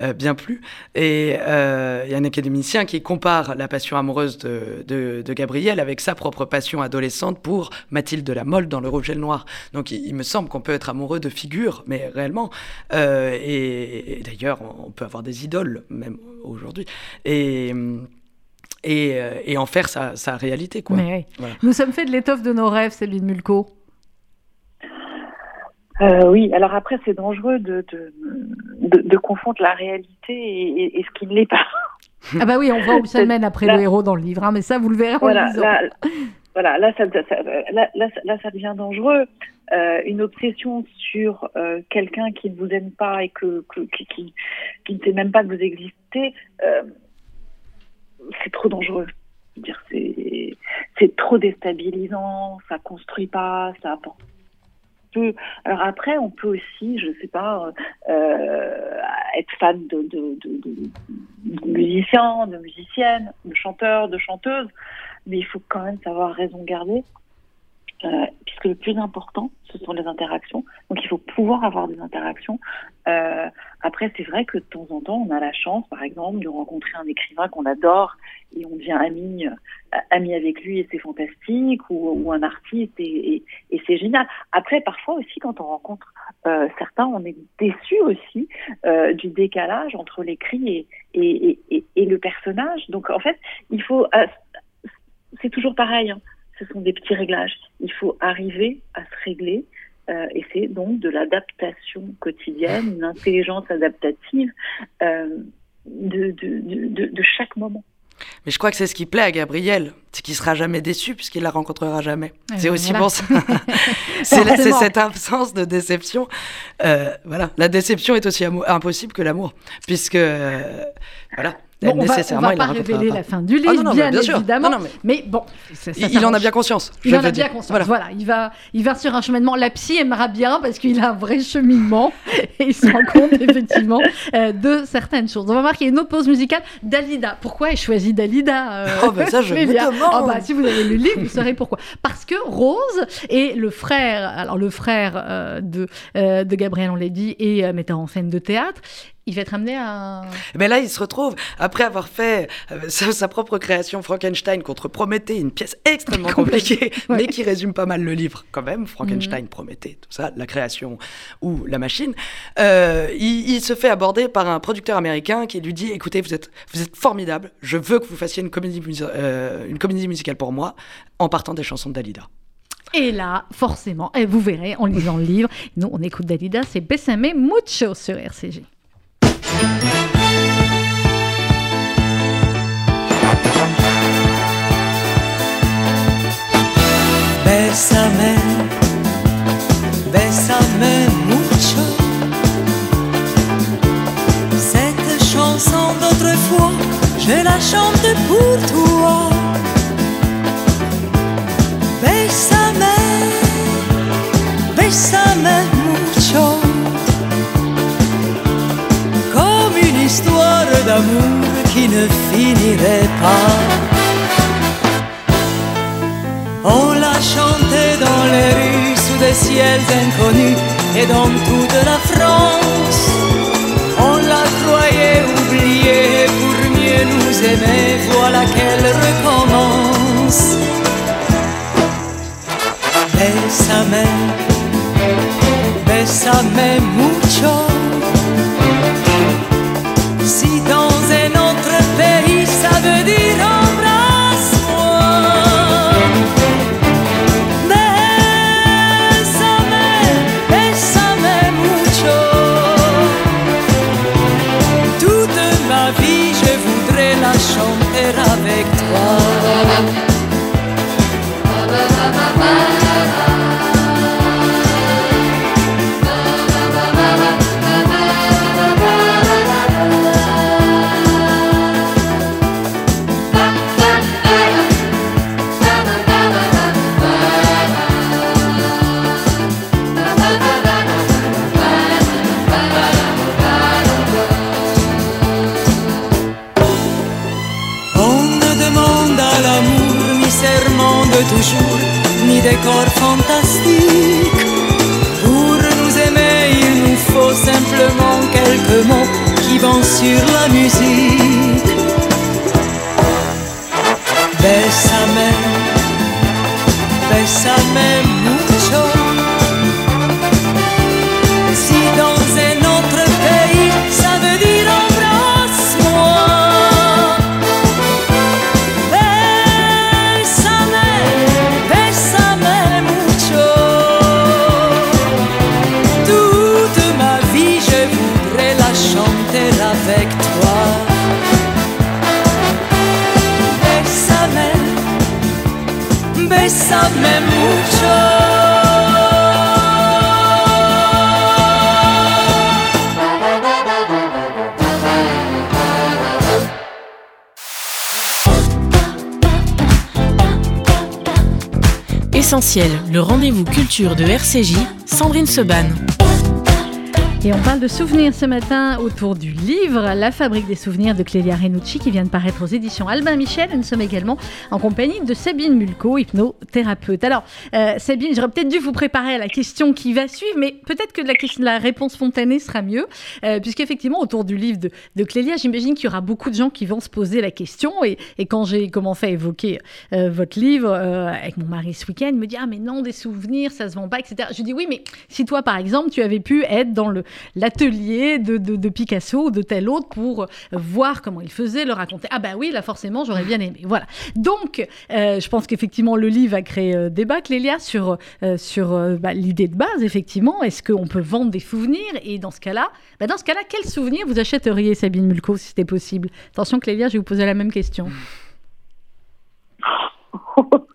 euh, bien plu. Et euh, il y a un académicien qui compare la passion amoureuse de, de, de Gabriel avec sa propre passion adolescente pour Mathilde de la Mole dans Le Rouge et le Noir. Donc il, il me semble qu'on peut être amoureux de figures, mais réellement. Euh, et, et d'ailleurs, on peut avoir des idoles, même aujourd'hui. Et. Et, euh, et en faire sa, sa réalité, quoi. Mais oui. Voilà. Nous sommes faits de l'étoffe de nos rêves, Céline Mulco. Euh, oui, alors après, c'est dangereux de, de, de, de confondre la réalité et, et- et ce qui ne l'est pas. Ah bah oui, on voit où ça mène après là- le héros dans le livre, hein, mais ça, vous le verrez en Voilà, lisant. là, voilà, là, ça, ça- là, là, là, ça devient dangereux. Euh, une obsession sur euh, quelqu'un qui ne vous aime pas et que, que- qui, qui, qui ne sait même pas que vous existez, euh, c'est trop dangereux. C'est, c'est trop déstabilisant, ça construit pas, ça apporte. Alors après, on peut aussi, je sais pas, euh, être fan de, de, de, de- de musiciens, de musiciennes, de chanteurs, de chanteuses, mais il faut quand même savoir raison garder, euh, puisque le plus important, ce sont les interactions. Donc il faut pouvoir avoir des interactions. Euh, après, c'est vrai que de temps en temps, on a la chance, par exemple, de rencontrer un écrivain qu'on adore et on devient ami, euh, avec lui et c'est fantastique, ou, un artiste et, c'est génial. Après, parfois aussi, quand on rencontre euh, certains, on est déçu aussi du décalage entre l'écrit et, le personnage. Donc en fait, il faut, c'est toujours pareil. hein. Ce sont des petits réglages. Il faut arriver à se régler. euh, et c'est donc de l'adaptation quotidienne, une intelligence adaptative euh, de, de, de, de- de chaque moment. Mais je crois que c'est ce qui plaît à Gabriel, c'est qu'il sera jamais déçu puisqu'il la rencontrera jamais. Ouais, c'est aussi voilà. pour ça. c'est cette absence de déception. Euh, voilà, la déception est aussi impossible que l'amour, puisque euh, voilà, Bon, on va, on nécessairement va pas révéler pas. la fin du livre, Ah non, non, bien, bien sûr. évidemment. Non, mais- mais... bon, ça- ça Il, il en a bien conscience. Il en a bien conscience. Voilà. Voilà. il va, il va sur un cheminement. La psy aimera bien parce qu'il a un vrai cheminement et il se rend compte effectivement euh, de certaines choses. On va marquer une autre pause musicale. Dalida. Pourquoi ai choisi Dalida euh, Oh, bah ça, je me demande. Ah bah, si vous avez le livre, vous saurez pourquoi. Parce que Rose et le frère, alors le frère euh, de, euh, de Gabriel, on l'a dit, et metteur en scène de théâtre, il va être amené à. Mais là, il se retrouve, après avoir fait euh, sa, sa propre création Frankenstein contre Prométhée, une pièce extrêmement compliquée, Ouais. mais qui résume pas mal le livre quand même. Frankenstein, Prométhée, tout ça, la création ou la machine. Euh, il, il se fait aborder par un producteur américain qui lui dit écoutez, vous êtes, vous êtes formidable, je veux que vous fassiez une comédie, euh, une comédie musicale pour moi en partant des chansons de Dalida. Et là, forcément, et vous verrez en lisant le livre, nous on écoute Dalida, c'est Bessame Mucho sur RCG. Bésame, bésame mucho. Cette chanson d'autrefois, je la chante pour toi. On l'a chanté dans les rues sous des ciels inconnus et dans toute la France. On la croyait oubliée pour mieux nous aimer, voilà qu'elle recommence. Bésame, bésame mucho. Le rendez-vous culture de RCJ, Sandrine Seban. Et on parle de souvenirs ce matin autour du livre La fabrique des souvenirs de Clélia Renucci qui vient de paraître aux éditions Albin Michel. Nous sommes également en compagnie de Sabine Mulco, hypnothérapeute. Alors, euh, Sabine, j'aurais peut-être dû vous préparer à la question qui va suivre, mais peut-être que la, réponse spontanée sera mieux, euh, puisqu'effectivement, autour du livre de, Clélia, j'imagine qu'il y aura beaucoup de gens qui vont se poser la question. Et, quand j'ai commencé à évoquer euh, votre livre euh, avec mon mari ce week-end, il me dit Ah, mais non, des souvenirs, ça se vend pas, etc. Je dis Oui, mais si toi, par exemple, tu avais pu être dans le l'atelier de, de, Picasso ou de tel autre pour voir comment il faisait, le raconter. Ah bah oui, là forcément, j'aurais bien aimé. Voilà. Donc, je pense qu'effectivement, le livre a créé débat, Clélia, sur, sur bah, l'idée de base, effectivement. Est-ce qu'on peut vendre des souvenirs? Et dans ce cas-là, bah, dans ce cas-là, quel souvenir vous achèteriez, Sabine Mulco, si c'était possible? Attention, Clélia, je vais vous poser la même question.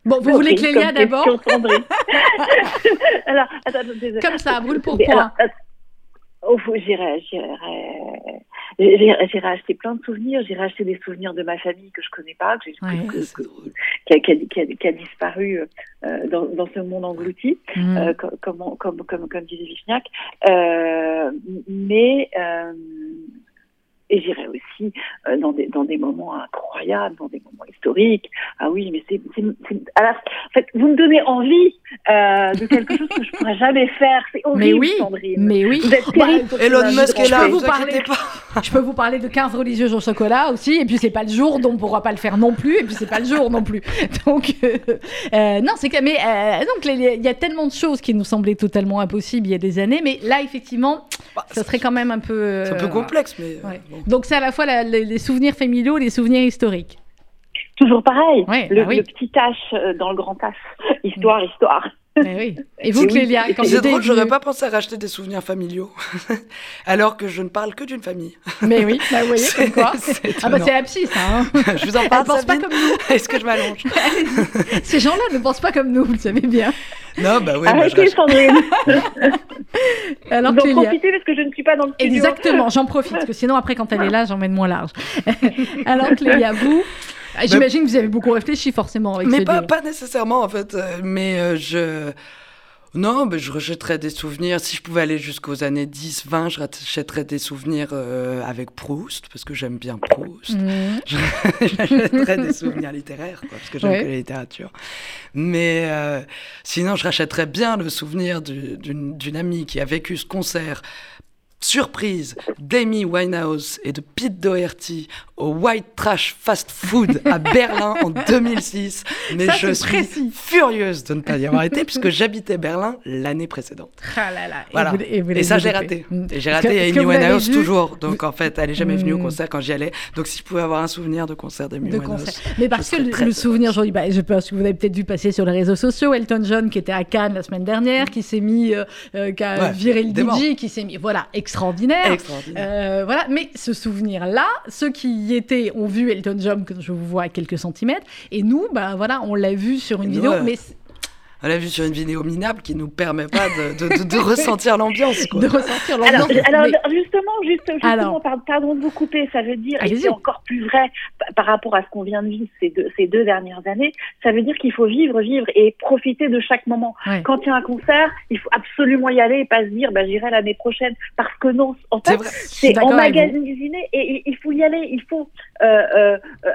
Bon, vous voulez Clélia d'abord? Alors, attends, Comme ça, brûle pour point. Oh, j'irai, j'irai, j'irai acheter plein de souvenirs. J'irai acheter des souvenirs de ma famille que je connais pas, que, qui, a, qui, a, disparu euh, dans, dans, ce monde englouti, mm. euh, comme, comme, comme, comme, disait Vichniac. Euh, mais et j'irai aussi euh, dans, des, dans des moments incroyables, dans des moments historiques. Ah oui, mais c'est. En fait, vous me donnez envie euh, de quelque chose que je pourrais jamais faire. C'est horrible, mais oui, Sandrine. Mais oui. Vous êtes terrible. Elon Musk est là, vous, vous parler, pas. Je peux vous parler de 15 religieuses au chocolat aussi, et puis c'est pas le jour, donc on pourra pas le faire non plus, et puis c'est pas le jour non plus. Donc, euh, euh non, c'est que. Mais euh, donc, il y a tellement de choses qui nous semblaient totalement impossibles il y a des années, mais là, effectivement, bah, ça serait quand même un peu. c'est un peu complexe, mais. Ouais. Donc c'est à la fois les, souvenirs familiaux et les souvenirs historiques. Toujours pareil, bah le, petit H euh, dans le grand H, histoire, histoire. oui. Et vous, Clélia, quand C'est drôle, j'aurais pas pensé à racheter des souvenirs familiaux, alors que je ne parle que d'une famille. Mais oui, bah, vous voyez, comme quoi. Ah bah c'est la psy, ça. Hein. je vous en parle, Elle pense pas comme nous. Est-ce que je m'allonge Ces gens-là ne pensent pas comme nous, vous le savez bien. Non, bah oui. Arrêtez, bah, Sandrine. alors, J'en profiter parce que je ne suis pas dans le studio. Exactement, j'en profite, parce que sinon, après, quand elle est là, j'emmène moins large. alors, Clélia, vous j'imagine que vous avez beaucoup réfléchi forcément avec Mais pas, pas, nécessairement en fait. Euh, mais euh, je. Non, mais je rejetterais des souvenirs. Si je pouvais aller jusqu'aux années 10, 20, je rejetterais des souvenirs euh, avec Proust, parce que j'aime bien Proust. Mmh. Je des souvenirs littéraires, quoi, parce que j'aime que la littérature. Mais sinon, je rachèterais bien le souvenir d'une amie qui a vécu ce concert surprise d'Amy Winehouse et de Pete Doherty au White Trash Fast Food à Berlin en 2006. Mais je suis furieuse de ne pas y avoir été puisque j'habitais Berlin l'année précédente. Ah là là. Voilà. Et, ça, j'ai raté. Et j'ai raté Amy Winehouse toujours. Donc en fait, elle est jamais venue au mm. concert quand j'y allais. Donc si je pouvais avoir un souvenir de concert d'Amy Winehouse. Mais parce que le, souvenir, aujourd'hui, bah, je pense que vous avez peut-être dû passer sur les réseaux sociaux. Elton John qui était à Cannes la semaine dernière, qui s'est mis, euh, euh, qui a viré le DJ, qui s'est mis, voilà, extraordinaire. Euh, voilà. Mais ce souvenir-là, ceux qui y étaient ont vu Elton John, que je vous vois à quelques centimètres, et nous, bah voilà, on l'a vu sur une vidéo, mais on l'a vu sur une vidéo minable qui nous permet pas de, de, ressentir l'ambiance. De ressentir l'ambiance. Alors, justement, justement pardon de vous couper, ça veut dire, et c'est encore plus vrai par rapport à ce qu'on vient de vivre ces deux, ces deux dernières années, ça veut dire qu'il faut vivre, vivre et profiter de chaque moment. Quand il y a un concert, il faut absolument y aller et pas se dire, bah, j'irai l'année prochaine, parce que non, en fait, c'est emmagasiner et il faut y aller, il faut euh, euh, euh,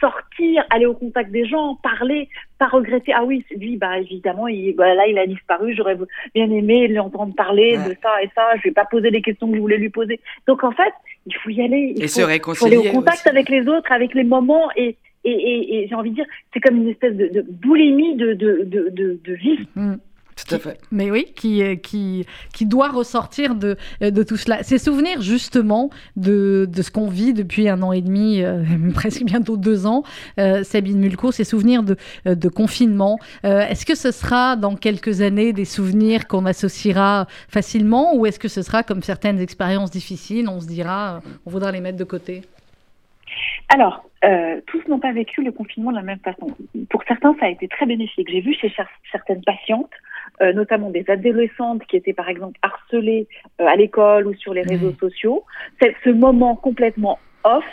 sortir, aller au contact des gens, parler, pas regretter. Ah oui, lui, bah évidemment, il, bah, là, il a disparu. J'aurais bien aimé lui entendre parler de ça et ça. Je vais pas poser les questions que je voulais lui poser. Donc en fait, il faut y aller. Il et faut, se réconcilier. aller au contact avec les autres, avec les moments et et, et, et j'ai envie de dire, c'est comme une espèce de, de boulimie de, de, de, de, vie. Mm. Tout à fait. Mais oui, qui, euh, qui, qui doit ressortir de, euh, de tout cela. Ces souvenirs, justement, de, de ce qu'on vit depuis un an et demi, euh, presque bientôt deux ans, Sabine Mulco, ces souvenirs de, de confinement, est-ce que ce sera dans quelques années des souvenirs qu'on associera facilement ou est-ce que ce sera comme certaines expériences difficiles, on se dira, on voudra les mettre de côté? Alors, tous n'ont pas vécu le confinement de la même façon. Pour certains, ça a été très bénéfique. J'ai vu chez certaines patientes euh, notamment des adolescentes qui étaient par exemple harcelées euh, à l'école ou sur les réseaux sociaux. C'est ce moment complètement off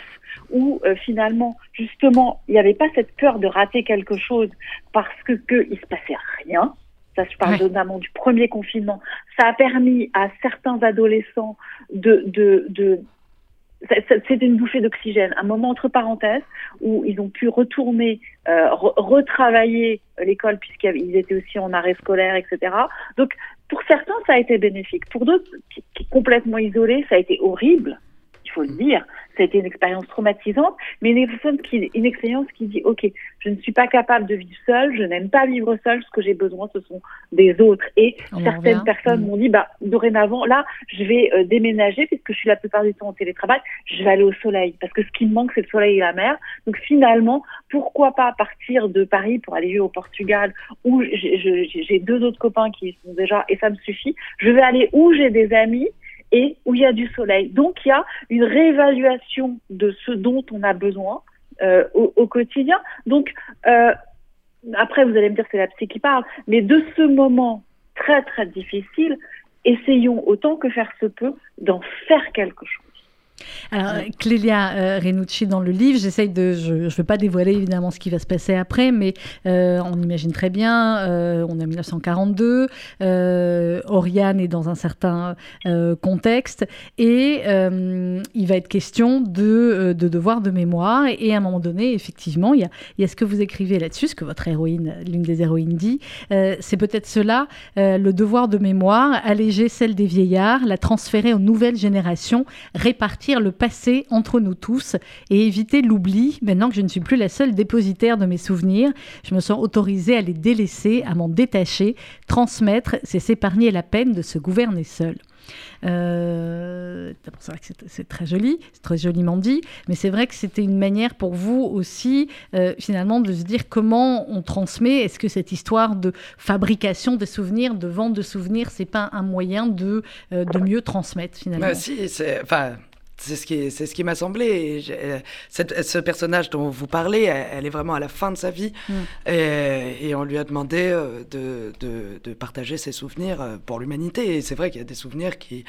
où euh, finalement justement il n'y avait pas cette peur de rater quelque chose parce que qu'il se passait rien. Ça, je parle notamment du premier confinement. Ça a permis à certains adolescents de, de, de c'est une bouffée d'oxygène, un moment entre parenthèses où ils ont pu retourner, euh, retravailler l'école puisqu'ils étaient aussi en arrêt scolaire, etc. Donc pour certains, ça a été bénéfique. Pour d'autres, qui, complètement isolés, ça a été horrible. Il faut le dire. Ça a été une expérience traumatisante, mais une expérience qui, une expérience qui dit, OK, je ne suis pas capable de vivre seule, je n'aime pas vivre seule, ce que j'ai besoin, ce sont des autres. Et certaines personnes mm. m'ont dit, bah, dorénavant, là, je vais euh, déménager, puisque je suis la plupart du temps en télétravail, je vais aller au soleil, parce que ce qui me manque, c'est le soleil et la mer. Donc finalement, pourquoi pas partir de Paris pour aller vivre au Portugal, où j'ai deux autres copains qui sont déjà, et ça me suffit. Je vais aller où j'ai des amis, et où il y a du soleil. Donc il y a une réévaluation de ce dont on a besoin euh, au, quotidien. Donc euh, après vous allez me dire que c'est la psy qui parle, mais de ce moment très très difficile, essayons autant que faire se peut d'en faire quelque chose. Alors, Clélia euh, Renucci, dans le livre, j'essaye de. Je ne veux pas dévoiler évidemment ce qui va se passer après, mais euh, on imagine très bien, euh, on est en 1942, Oriane est dans un certain contexte, et il va être question de, de, devoir de mémoire, et à un moment donné, effectivement, il y a, y a ce que vous écrivez là-dessus, ce que votre héroïne, l'une des héroïnes dit, c'est peut-être cela, le devoir de mémoire, alléger celle des vieillards, la transférer aux nouvelles générations, répartir le passé entre nous tous et éviter l'oubli. Maintenant que je ne suis plus la seule dépositaire de mes souvenirs, je me sens autorisée à les délaisser, à m'en détacher. Transmettre, c'est s'épargner la peine de se gouverner seul. Euh, c'est très joli, c'est très joliment dit, mais c'est vrai que c'était une manière pour vous aussi, euh, finalement, de se dire comment on transmet. Est-ce que cette histoire de fabrication de souvenirs, de vente de souvenirs, c'est pas un moyen de, euh, de mieux transmettre finalement? Bah, Si, c'est. Enfin c'est ce qui, c'est ce qui m'a semblé. Euh, ce personnage dont vous parlez, elle, est vraiment à la fin de sa vie, mm. et, on lui a demandé euh, de, de, partager ses souvenirs euh, pour l'humanité. Et c'est vrai qu'il y a des souvenirs qui,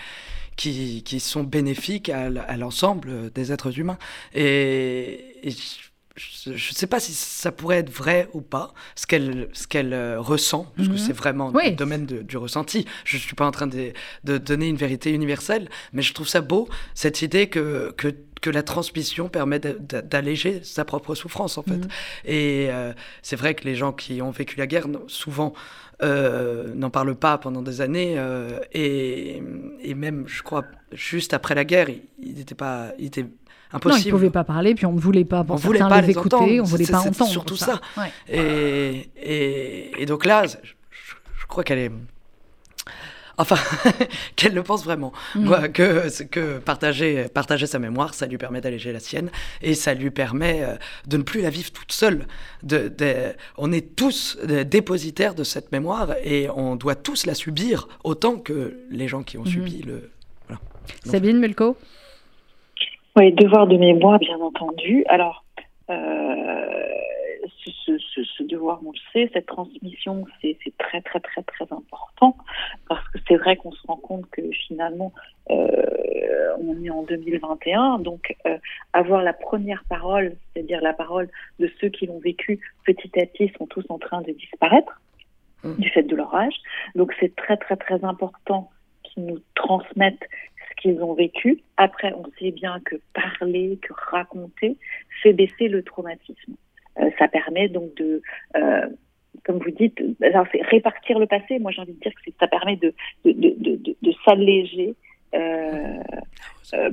qui, qui sont bénéfiques à, l'ensemble des êtres humains. Et, et je ne sais pas si ça pourrait être vrai ou pas, ce qu'elle ce qu'elle euh, ressent, parce que mhm. c'est vraiment le domaine du ressenti. Je ne suis pas en train de, de, donner une vérité universelle, mais je trouve ça beau, cette idée que, que, que la transmission permet d'alléger sa propre souffrance, en fait. Mhm. Et euh, c'est vrai que les gens qui ont vécu la guerre, souvent, euh, n'en parlent pas pendant des années. et, et, même, je crois, juste après la guerre, il n'était pas... Il non, ils ne pouvaient pas parler, puis on ne voulait pas, pour on voulait pas les, écouter, entendre. on ne voulait pas entendre. surtout ça. Et, et, et, donc là, je, crois qu'elle est... Enfin, qu'elle le pense vraiment. Mm. que, que partager, partager sa mémoire, ça lui permet d'alléger la sienne et ça lui permet euh, de ne plus la vivre toute seule. De, de, on est tous dépositaires de cette mémoire et on doit tous la subir autant que les gens qui ont mm-hmm. subi le. Voilà. Sabine Melko oui, devoir de mémoire, bien entendu. Alors, euh, ce, ce, ce, devoir, on le sait, cette transmission, c'est très, très, très, très important parce que c'est vrai qu'on se rend compte que finalement, euh, on est en 2021, donc euh, avoir la première parole, c'est-à-dire la parole de ceux qui l'ont vécu petit à petit, sont tous en train de disparaître mmh. du fait de leur âge. Donc, c'est très, très, très important qu'ils nous transmettent qu'ils ont vécu. Après, on sait bien que parler, que raconter, fait baisser le traumatisme. Euh, ça permet donc de, euh, comme vous dites, répartir le passé. Moi, j'ai envie de dire que ça permet de, de, de, de, s'alléger. Euh,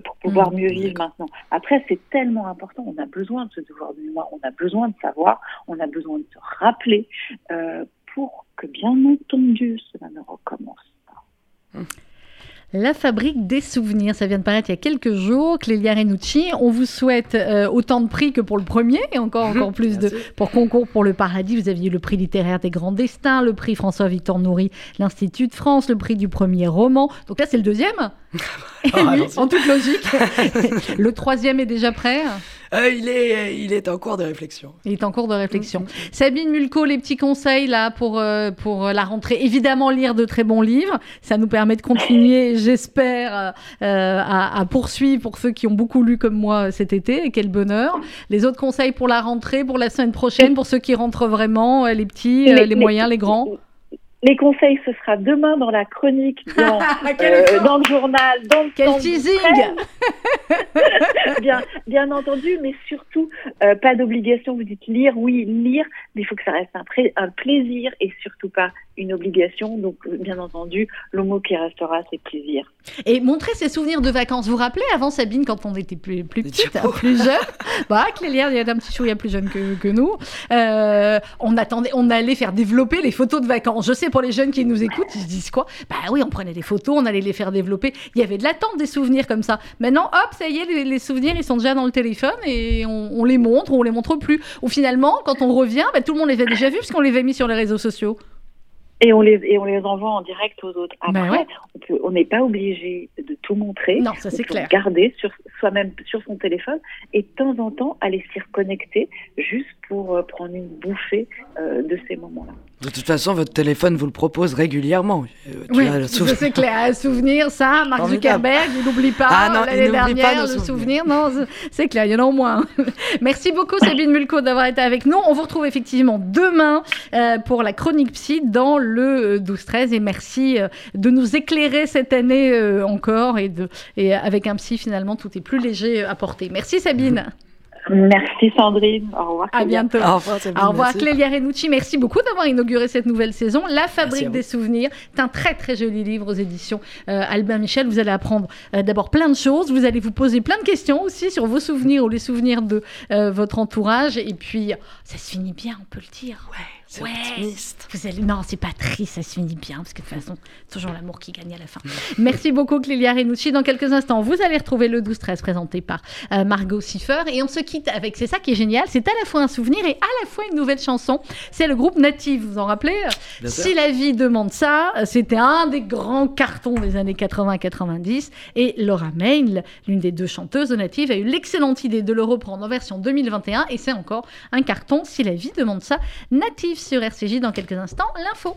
pour pouvoir mmh. mieux vivre maintenant. Après, c'est tellement important. On a besoin de ce devoir de mémoire. On a besoin de savoir. On a besoin de se rappeler pour que, bien entendu, cela ne recommence pas. Mmh. La fabrique des souvenirs, ça vient de paraître il y a quelques jours. Clélia Renucci, on vous souhaite euh, autant de prix que pour le premier et encore, encore plus de, pour concours pour le paradis. Vous aviez le prix littéraire des grands destins, le prix François-Victor Nourri, l'Institut de France, le prix du premier roman. Donc là, c'est le deuxième. Ah, en toute logique. le troisième est déjà prêt. Euh, il, est, il est en cours de réflexion. Il est en cours de réflexion. Sabine Mulco, les petits conseils là pour, euh, pour la rentrée. Évidemment, lire de très bons livres. Ça nous permet de continuer, j'espère, euh, à, poursuivre pour ceux qui ont beaucoup lu comme moi cet été. Et quel bonheur. Les autres conseils pour la rentrée, pour la semaine prochaine, pour ceux qui rentrent vraiment, les petits, les moyens, les grands les conseils, ce sera demain dans la chronique, dans, Quel euh, dans le journal, dans le Quel teasing bien, bien entendu, mais surtout, euh, pas d'obligation. Vous dites lire, oui, lire, mais il faut que ça reste un, pré- un plaisir et surtout pas une obligation. Donc, euh, bien entendu, le mot qui restera, c'est plaisir. Et montrer ses souvenirs de vacances. Vous vous rappelez avant Sabine, quand on était plus, plus Les petite, hein, plus jeune? Bah, Clélière, il y a un petit chouïa plus jeune que, que nous. Euh, on attendait, on allait faire développer les photos de vacances. Je sais pour les jeunes qui nous écoutent, ils se disent quoi? Bah oui, on prenait des photos, on allait les faire développer. Il y avait de l'attente des souvenirs comme ça. Maintenant, hop, ça y est, les, les souvenirs, ils sont déjà dans le téléphone et on, on les montre ou on les montre plus. Ou finalement, quand on revient, bah, tout le monde les a déjà vus parce qu'on les avait mis sur les réseaux sociaux. Et on les, et on les envoie en direct aux autres. Après, Ben ouais. on n'est pas obligé de tout montrer. Non, ça On c'est clair. garder sur soi-même sur son téléphone et de temps en temps aller s'y reconnecter juste pour euh, prendre une bouffée euh, de ces moments-là. De toute façon, votre téléphone vous le propose régulièrement. Euh, tu Oui, c'est clair. Un souvenir, ça, Mark. Zuckerberg, il n'oublie pas Ah l'année pas dernière, nos le souvenir. Non, c'est- clair, il y en a au moins. Merci beaucoup, Sabine Mulco, d'avoir été avec nous. On vous retrouve effectivement demain euh, pour la chronique psy dans le euh, 12-13. Et merci euh, de nous éclairer cette année euh, encore. Et, de, et avec un psy, finalement, tout est plus léger à porter. Merci, Sabine. Merci Sandrine. Au revoir. À Clélia. bientôt. Au revoir, Sabine, Au revoir. Clélia Renucci, merci beaucoup d'avoir inauguré cette nouvelle saison. La Fabrique des souvenirs, c'est un très très joli livre aux éditions euh, Albin Michel. Vous allez apprendre euh, d'abord plein de choses, vous allez vous poser plein de questions aussi sur vos souvenirs ou les souvenirs de euh, votre entourage. Et puis, ça se finit bien, on peut le dire. Ouais, c'est Ouais. optimiste. Vous allez... Non, c'est pas triste, ça se finit bien, parce que de toute façon, c'est toujours l'amour qui gagne à la fin. Merci beaucoup, Clélia Renucci. Dans quelques instants, vous allez retrouver le 12-13 présenté par euh, Margot Siffer. Et on se quitte avec, c'est ça qui est génial, c'est à la fois un souvenir et à la fois une nouvelle chanson. C'est le groupe Native, vous vous en rappelez? Bien sûr. Si la vie demande ça, c'était un des grands cartons des années 80-90. Et Laura Main, l'une des deux chanteuses de Native, a eu l'excellente idée de le reprendre en version 2021. Et c'est encore un carton, si la vie demande ça. Native sur RCJ dans quelques instants, l'info.